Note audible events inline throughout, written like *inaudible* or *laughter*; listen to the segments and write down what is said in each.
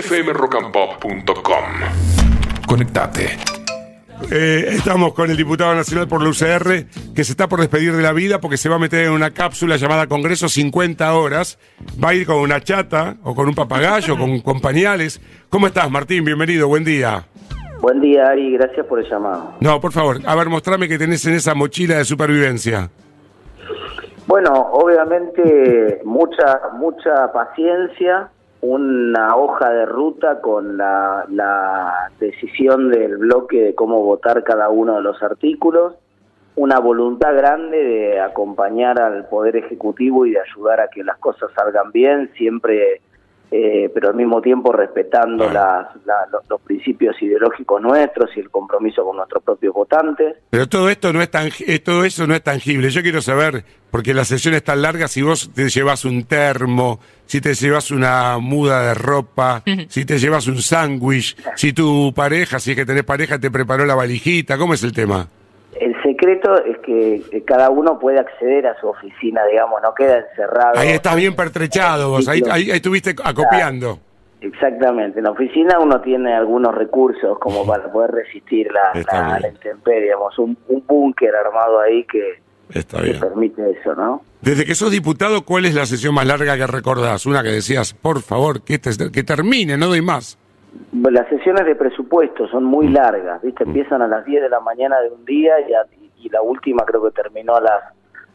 fmrockandpop.com. Conectate. Eh, estamos con el diputado nacional por la UCR que se está por despedir de la vida porque se va a meter en una cápsula llamada Congreso 50 horas. Va a ir con una chata o con un papagayo, con, *laughs* con pañales. ¿Cómo estás, Martín? Bienvenido, buen día. Buen día, Ari, gracias por el llamado. No, por favor, a ver, mostrame que tenés en esa mochila de supervivencia. Bueno, obviamente mucha mucha paciencia, una hoja de ruta con la, la decisión del bloque de cómo votar cada uno de los artículos, una voluntad grande de acompañar al Poder Ejecutivo y de ayudar a que las cosas salgan bien, siempre eh, pero al mismo tiempo respetando las, la- los, los principios ideológicos nuestros y el compromiso con nuestros propios votantes. Pero todo esto no es tan, eh, todo eso no es tangible. Yo quiero saber, porque la sesión es tan larga, si vos te llevas un termo, si te llevas una muda de ropa, si te llevas un sándwich, si tu pareja, si es que tenés pareja, te preparó la valijita, ¿cómo es el tema? El secreto es que cada uno puede acceder a su oficina, digamos, no queda encerrado. Ahí estás bien pertrechado vos, ahí, ahí, ahí estuviste acopiando. Exactamente, en la oficina uno tiene algunos recursos como para poder resistir la, la, intemperie, digamos, un, un búnker armado ahí que, Está que bien. permite eso, ¿no? Desde que sos diputado, ¿cuál es la sesión más larga que recordás? Una que decías, por favor, que, este- que termine, no doy más. Las sesiones de presupuesto son muy Mm. largas, ¿viste? Empiezan a las 10 de la mañana de un día y, a- y la última creo que terminó a las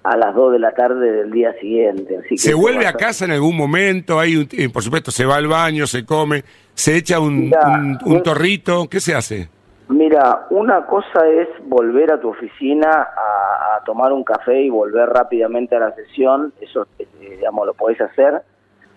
a las 2 de la tarde del día siguiente. Así que ¿Se vuelve a casa en algún momento? Hay un- eh, por supuesto, se va al baño, se come, se echa un, un- un un- torrito. ¿Qué se hace? Mira, una cosa es volver a tu oficina a, a tomar un café y volver rápidamente a la sesión, eso eh, digamos lo podés hacer.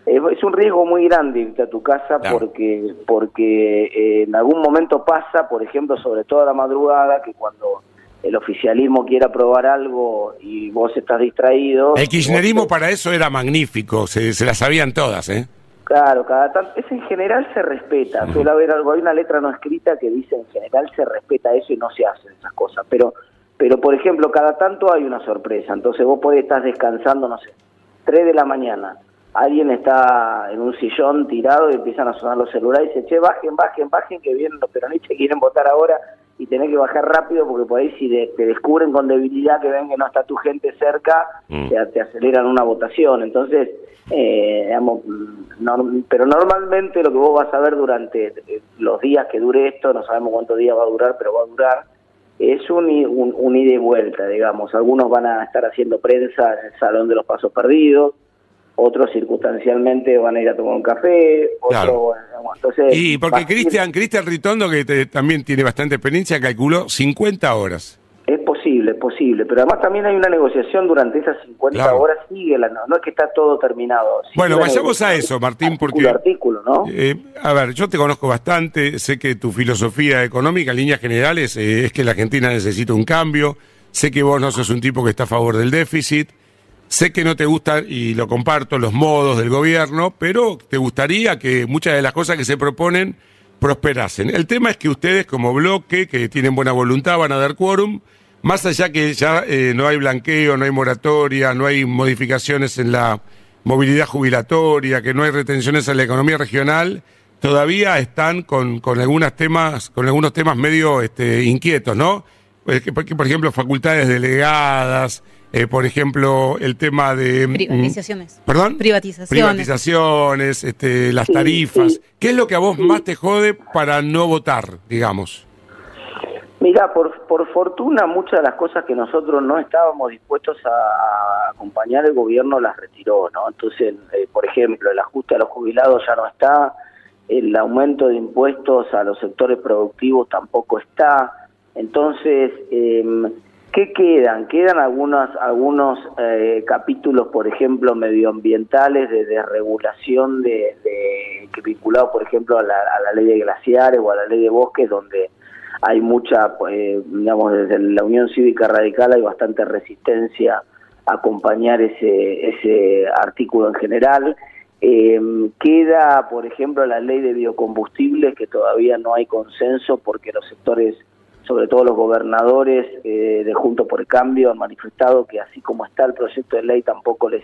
Es un riesgo muy grande irte a tu casa Claro. porque porque eh, en algún momento pasa, por ejemplo, sobre todo a la madrugada, que cuando el oficialismo quiere aprobar algo y vos estás distraído. El kirchnerismo para eso era magnífico, se, se la sabían todas, ¿eh? Claro, cada tanto, eso en general se respeta, suele haber algo, hay una letra no escrita que dice en general se respeta eso y no se hacen esas cosas, pero, pero por ejemplo, cada tanto hay una sorpresa, entonces vos podés estar descansando, no sé, 3 de la mañana, alguien está en un sillón tirado y empiezan a sonar los celulares y dice, che, bajen, bajen, bajen, que vienen los peronistas quieren votar ahora y tenés que bajar rápido porque por ahí si de- te descubren con debilidad que ven que no está tu gente cerca, Mm. te, te aceleran una votación. Entonces, eh, digamos, pero normalmente lo que vos vas a ver durante eh, los días que dure esto, no sabemos cuántos días va a durar, pero va a durar, es un, un, un ida y vuelta, digamos. Algunos van a estar haciendo prensa en el Salón de los Pasos Perdidos, otros circunstancialmente van a ir a tomar un café, otros... Claro. digamos, entonces, Y porque Cristian Cristian Ritondo, que te- también tiene bastante experiencia, calculó 50 horas. Es posible, es posible, pero además también hay una negociación durante esas 50 Claro. horas, sigue la, no, no es que está todo terminado. sigue Bueno, vayamos a eso, Martín, porque- a artículo, ¿no? Eh, a ver, yo te conozco bastante, sé que tu filosofía económica en líneas generales eh, es que la Argentina necesita un cambio, sé que vos no sos un tipo que está a favor del déficit, sé que no te gustan, y lo comparto, los modos del gobierno, pero te gustaría que muchas de las cosas que se proponen prosperasen. El tema es que ustedes como bloque, que tienen buena voluntad, van a dar quórum, más allá que ya eh, no hay blanqueo, no hay moratoria, no hay modificaciones en la movilidad jubilatoria, que no hay retenciones en la economía regional, todavía están con, con algunos temas, con algunos temas medio este, inquietos, ¿no? Que- porque, por ejemplo, facultades delegadas, eh, por ejemplo, el tema de mm, Privatizaciones. ¿Perdón? Privatizaciones. Privatizaciones, este, las tarifas. sí. ¿Qué es lo que a vos más te jode para no votar, digamos? Mira, por, por fortuna muchas de las cosas que nosotros no estábamos dispuestos a, a acompañar el gobierno las retiró, ¿no? Entonces, eh, por ejemplo, el ajuste a los jubilados ya no está, el aumento de impuestos a los sectores productivos tampoco está. Entonces, em, ¿qué quedan? Quedan algunos, algunos eh, capítulos, por ejemplo, medioambientales de desregulación de, de, que vinculados, por ejemplo, a la, a la ley de glaciares o a la ley de bosques, donde hay mucha, eh, digamos, desde la Unión Cívica Radical hay bastante resistencia a acompañar ese, ese artículo en general. Eh, queda, por ejemplo, la ley de biocombustibles, que todavía no hay consenso porque los sectores, sobre todo los gobernadores eh, de Junto por el Cambio, han manifestado que así como está el proyecto de ley tampoco les,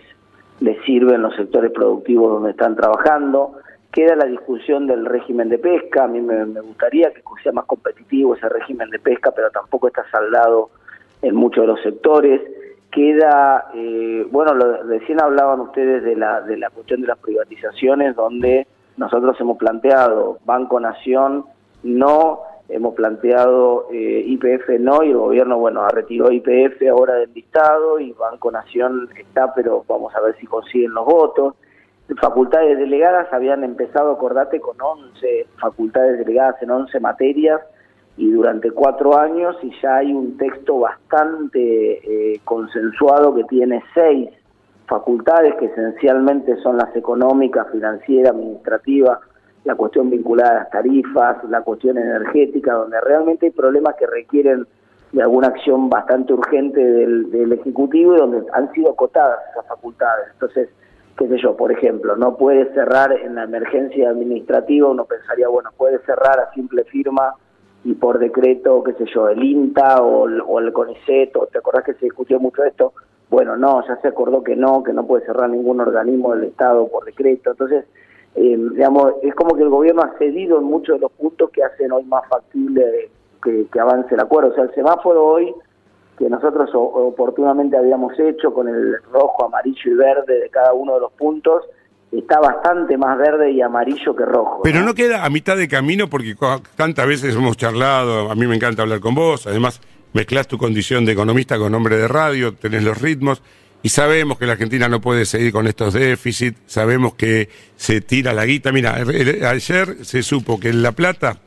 les sirven los sectores productivos donde están trabajando queda la discusión del régimen de pesca, a mí me, gustaría que sea más competitivo ese régimen de pesca, pero tampoco está saldado en muchos de los sectores. Queda, eh, bueno, recién hablaban ustedes de la, de la cuestión de las privatizaciones, donde nosotros hemos planteado Banco Nación no, hemos planteado eh, IPF no, y el gobierno, bueno, retiró IPF ahora del listado y Banco Nación está, pero vamos a ver si consiguen los votos. Facultades delegadas habían empezado, acordate, con 11 facultades delegadas en 11 materias y durante cuatro años y ya hay un texto bastante eh, consensuado que tiene seis facultades que esencialmente son las económicas, financieras, administrativas, la cuestión vinculada a las tarifas, la cuestión energética, donde realmente hay problemas que requieren de alguna acción bastante urgente del, del Ejecutivo y donde han sido acotadas esas facultades. Entonces, qué sé yo, por ejemplo, no puede cerrar en la emergencia administrativa, uno pensaría, bueno, puede cerrar a simple firma y por decreto, qué sé yo, el INTA o el, o el CONICET, ¿te acordás que se discutió mucho esto? Bueno, no, ya se acordó que no, que no puede cerrar ningún organismo del Estado por decreto. Entonces, eh, digamos, es como que el gobierno ha cedido en muchos de los puntos que hacen hoy más factible que, que avance el acuerdo. O sea, el semáforo hoy que nosotros oportunamente habíamos hecho con el rojo, amarillo y verde de cada uno de los puntos, está bastante más verde y amarillo que rojo. Pero no, queda a mitad de camino porque tantas veces hemos charlado, a mí me encanta hablar con vos, además mezclas tu condición de economista con hombre de radio, tenés los ritmos. Y sabemos que la Argentina no puede seguir con estos déficits, sabemos que se tira la guita. Mira, ayer se supo que en La Plata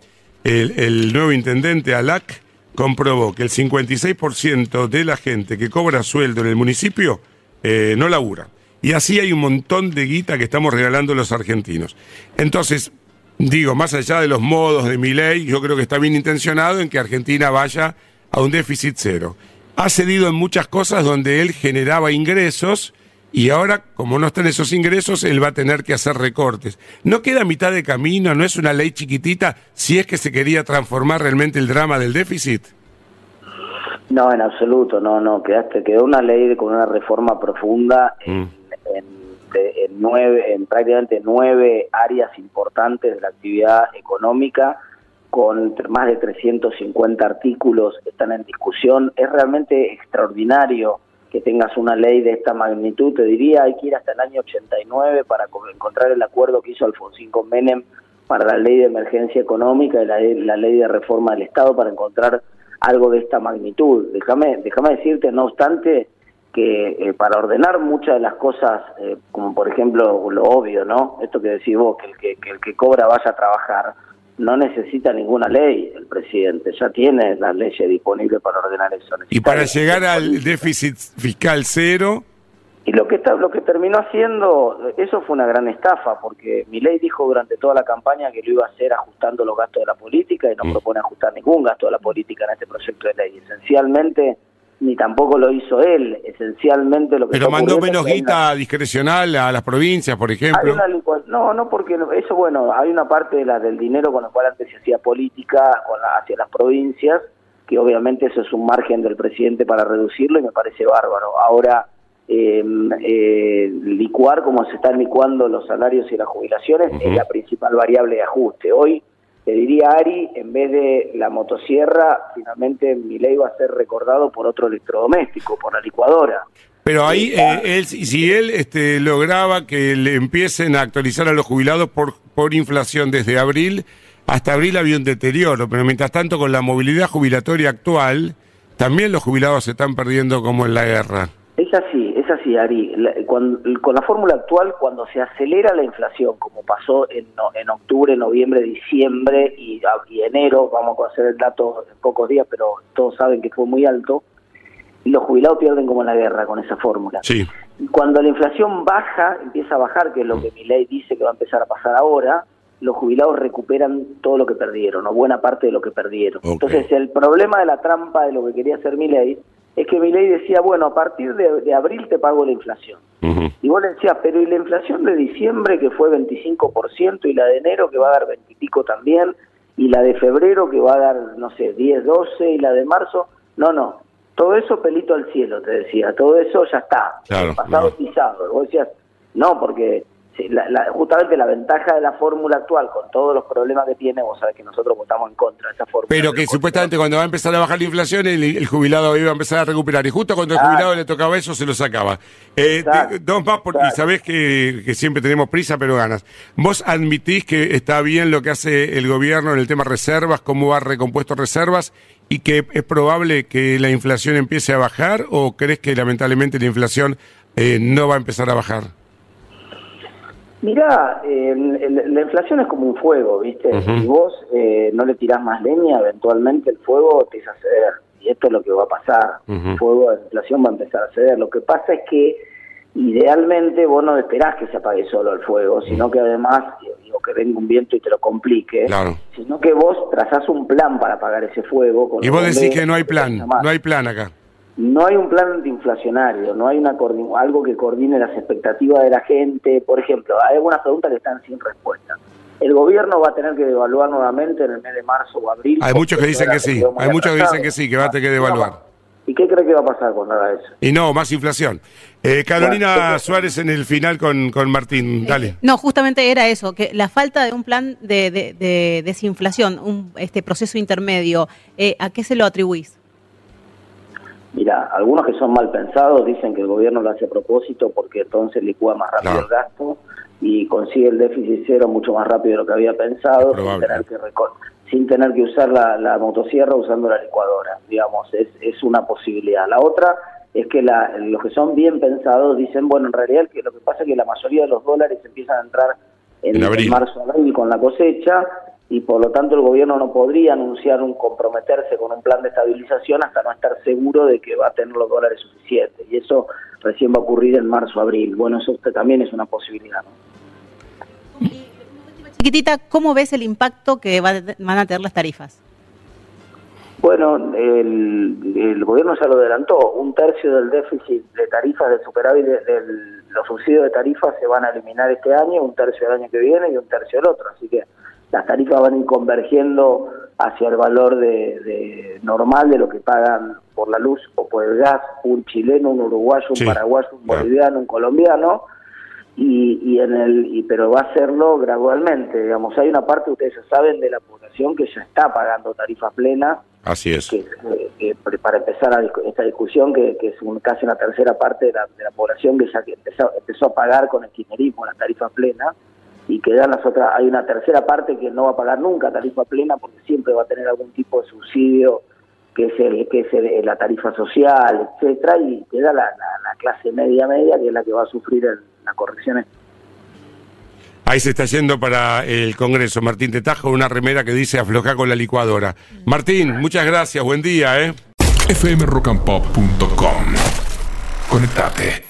el, nuevo intendente Alac comprobó que el 56% de la gente que cobra sueldo en el municipio eh, no labura. Y así hay un montón de guita que estamos regalando los argentinos. Entonces, digo, más allá de los modos de mi ley, yo creo que está bien intencionado en que Argentina vaya a un déficit cero. Ha cedido en muchas cosas donde él generaba ingresos y ahora, como no están esos ingresos, él va a tener que hacer recortes. ¿No queda mitad de camino? ¿No es una ley chiquitita si es que se quería transformar realmente el drama del déficit? No, en absoluto, no, no. Quedaste, quedó una ley con una reforma profunda en, mm. nueve, en prácticamente nueve áreas importantes de la actividad económica con más de 350 artículos que están en discusión. Es realmente extraordinario que tengas una ley de esta magnitud, te diría, hay que ir hasta el año 89 para encontrar el acuerdo que hizo Alfonsín con Menem para la ley de emergencia económica y la, ley de reforma del Estado para encontrar algo de esta magnitud. Déjame, déjame decirte, no obstante, que eh, para ordenar muchas de las cosas, eh, como por ejemplo lo obvio, ¿no? Esto que decís vos, que el que, que el que cobra vaya a trabajar, no necesita ninguna ley el presidente, ya tiene las leyes disponibles para ordenar eso. y para llegar al déficit fiscal cero. Y lo que está, lo que terminó haciendo, eso fue una gran estafa, porque mi ley dijo durante toda la campaña que lo iba a hacer ajustando los gastos de la política y no mm. propone ajustar ningún gasto de la política en este proyecto de ley. Esencialmente ni tampoco lo hizo él. Esencialmente lo que... Pero mandó menos guita discrecional a las provincias, por ejemplo. no, no, porque eso, bueno, hay una parte de la, del dinero con el cual antes se hacía política con hacia las provincias, que obviamente eso es un margen del presidente para reducirlo y me parece bárbaro. Ahora, em, eh, licuar como se están licuando los salarios y las jubilaciones es la principal variable de ajuste. Hoy te diría Ari, en vez de la motosierra, finalmente mi ley va a ser recordado por otro electrodoméstico, por la licuadora. Pero ahí, eh, él, si él este, lograba que le empiecen a actualizar a los jubilados por, por inflación desde abril, hasta abril había un deterioro, pero mientras tanto con la movilidad jubilatoria actual, también los jubilados se están perdiendo como en la guerra. Es así, es así, Ari. con, la fórmula actual, cuando se acelera la inflación, como pasó en, en octubre, noviembre, diciembre y, enero, vamos a conocer el dato en pocos días, pero todos saben que fue muy alto, los jubilados pierden como en la guerra con esa fórmula. Sí. Cuando la inflación baja, empieza a bajar, que es lo que mi ley dice que va a empezar a pasar ahora, los jubilados recuperan todo lo que perdieron, o buena parte de lo que perdieron. Entonces, el problema de la trampa de lo que quería hacer mi ley es que mi ley decía, bueno, a partir de, abril te pago la inflación. Y vos le decías, pero ¿y la inflación de diciembre que fue 25% y la de enero que va a dar 20 y pico también? Y la de febrero que va a dar, no sé, 10, 12 y la de marzo? No, no. Todo eso pelito al cielo, te decía. Todo eso ya está. pasado pisado. Vos decías, no, porque justamente la ventaja de la fórmula actual, con todos los problemas que tiene, vos sabés que nosotros votamos en contra de esa fórmula. Pero que supuestamente cuando va a empezar a bajar la inflación, el, jubilado iba a empezar a recuperar. Y justo cuando el jubilado le tocaba eso, se lo sacaba. Eh, dos más, porque sabés que, que, siempre tenemos prisa, pero ganas. ¿Vos admitís que está bien lo que hace el gobierno en el tema reservas, cómo ha recompuesto reservas, y que es probable que la inflación empiece a bajar, o crees que lamentablemente la inflación eh, no va a empezar a bajar? Mira, la inflación es como un fuego, ¿viste? Si vos eh, no le tirás más leña, eventualmente el fuego te a ceder. Y esto es lo que va a pasar. El fuego de inflación va a empezar a ceder. Lo que pasa es que idealmente vos no esperás que se apague solo el fuego, sino que además, digo, que venga un viento y te lo complique, sino que vos trazás un plan para apagar ese fuego. y vos decís que no hay plan, no hay plan acá no hay un plan antiinflacionario, no hay una algo que coordine las expectativas de la gente. Por ejemplo, hay algunas preguntas que están sin respuesta. El gobierno va a tener que devaluar nuevamente en el mes de marzo o abril. Hay muchos que dicen que sí, hay muchos que dicen que sí, que va a tener que devaluar. ¿Y qué cree que va a pasar con nada de eso? Y no, más inflación. Eh, Carolina Suárez en el final con, con Martín, dale. No, justamente era eso, que la falta de un plan de, de, desinflación, un, este proceso intermedio, eh, ¿a qué se lo atribuís? Mira, algunos que son mal pensados dicen que el gobierno lo hace a propósito porque entonces licúa más rápido el gasto y consigue el déficit cero mucho más rápido de lo que había pensado sin tener que, sin tener que usar la, motosierra usando la licuadora. Digamos, es, es una posibilidad. La otra es que la, los que son bien pensados dicen, bueno, en realidad que lo que pasa es que la mayoría de los dólares empiezan a entrar en, en marzo, abril con la cosecha y por lo tanto el gobierno no podría anunciar un comprometerse con un plan de estabilización hasta no estar seguro de que va a tener los dólares suficientes. Y eso recién va a ocurrir en marzo abril. Bueno eso también es una posibilidad ¿no? chiquitita cómo ves el impacto que van a tener las tarifas bueno, el, gobierno ya lo adelantó, un tercio del déficit de tarifas del superávit de, los subsidios de tarifas se van a eliminar este año, un tercio el año que viene y un tercio el otro, así que las tarifas van a ir convergiendo hacia el valor de, normal de lo que pagan por la luz o por el gas un chileno, un uruguayo, un paraguayo, un boliviano, un colombiano y, en el y, pero va a hacerlo gradualmente digamos. Hay una parte ustedes ya saben de la población que ya está pagando tarifa plena así es. que, para empezar a, esta discusión que, es casi una tercera parte de la, de la población que ya empezó, empezó a pagar con el kirchnerismo la tarifa plena y quedan las otras, hay una tercera parte que no va a pagar nunca tarifa plena porque siempre va a tener algún tipo de subsidio que es el, que es la tarifa social, etcétera, y queda la, clase media media que es la que va a sufrir las correcciones. Ahí se está yendo para el Congreso. Martín Tetajo, una remera que dice afloja con la licuadora. Martín, muchas gracias, buen día, ¿eh? fmrockandpop.com Conectate.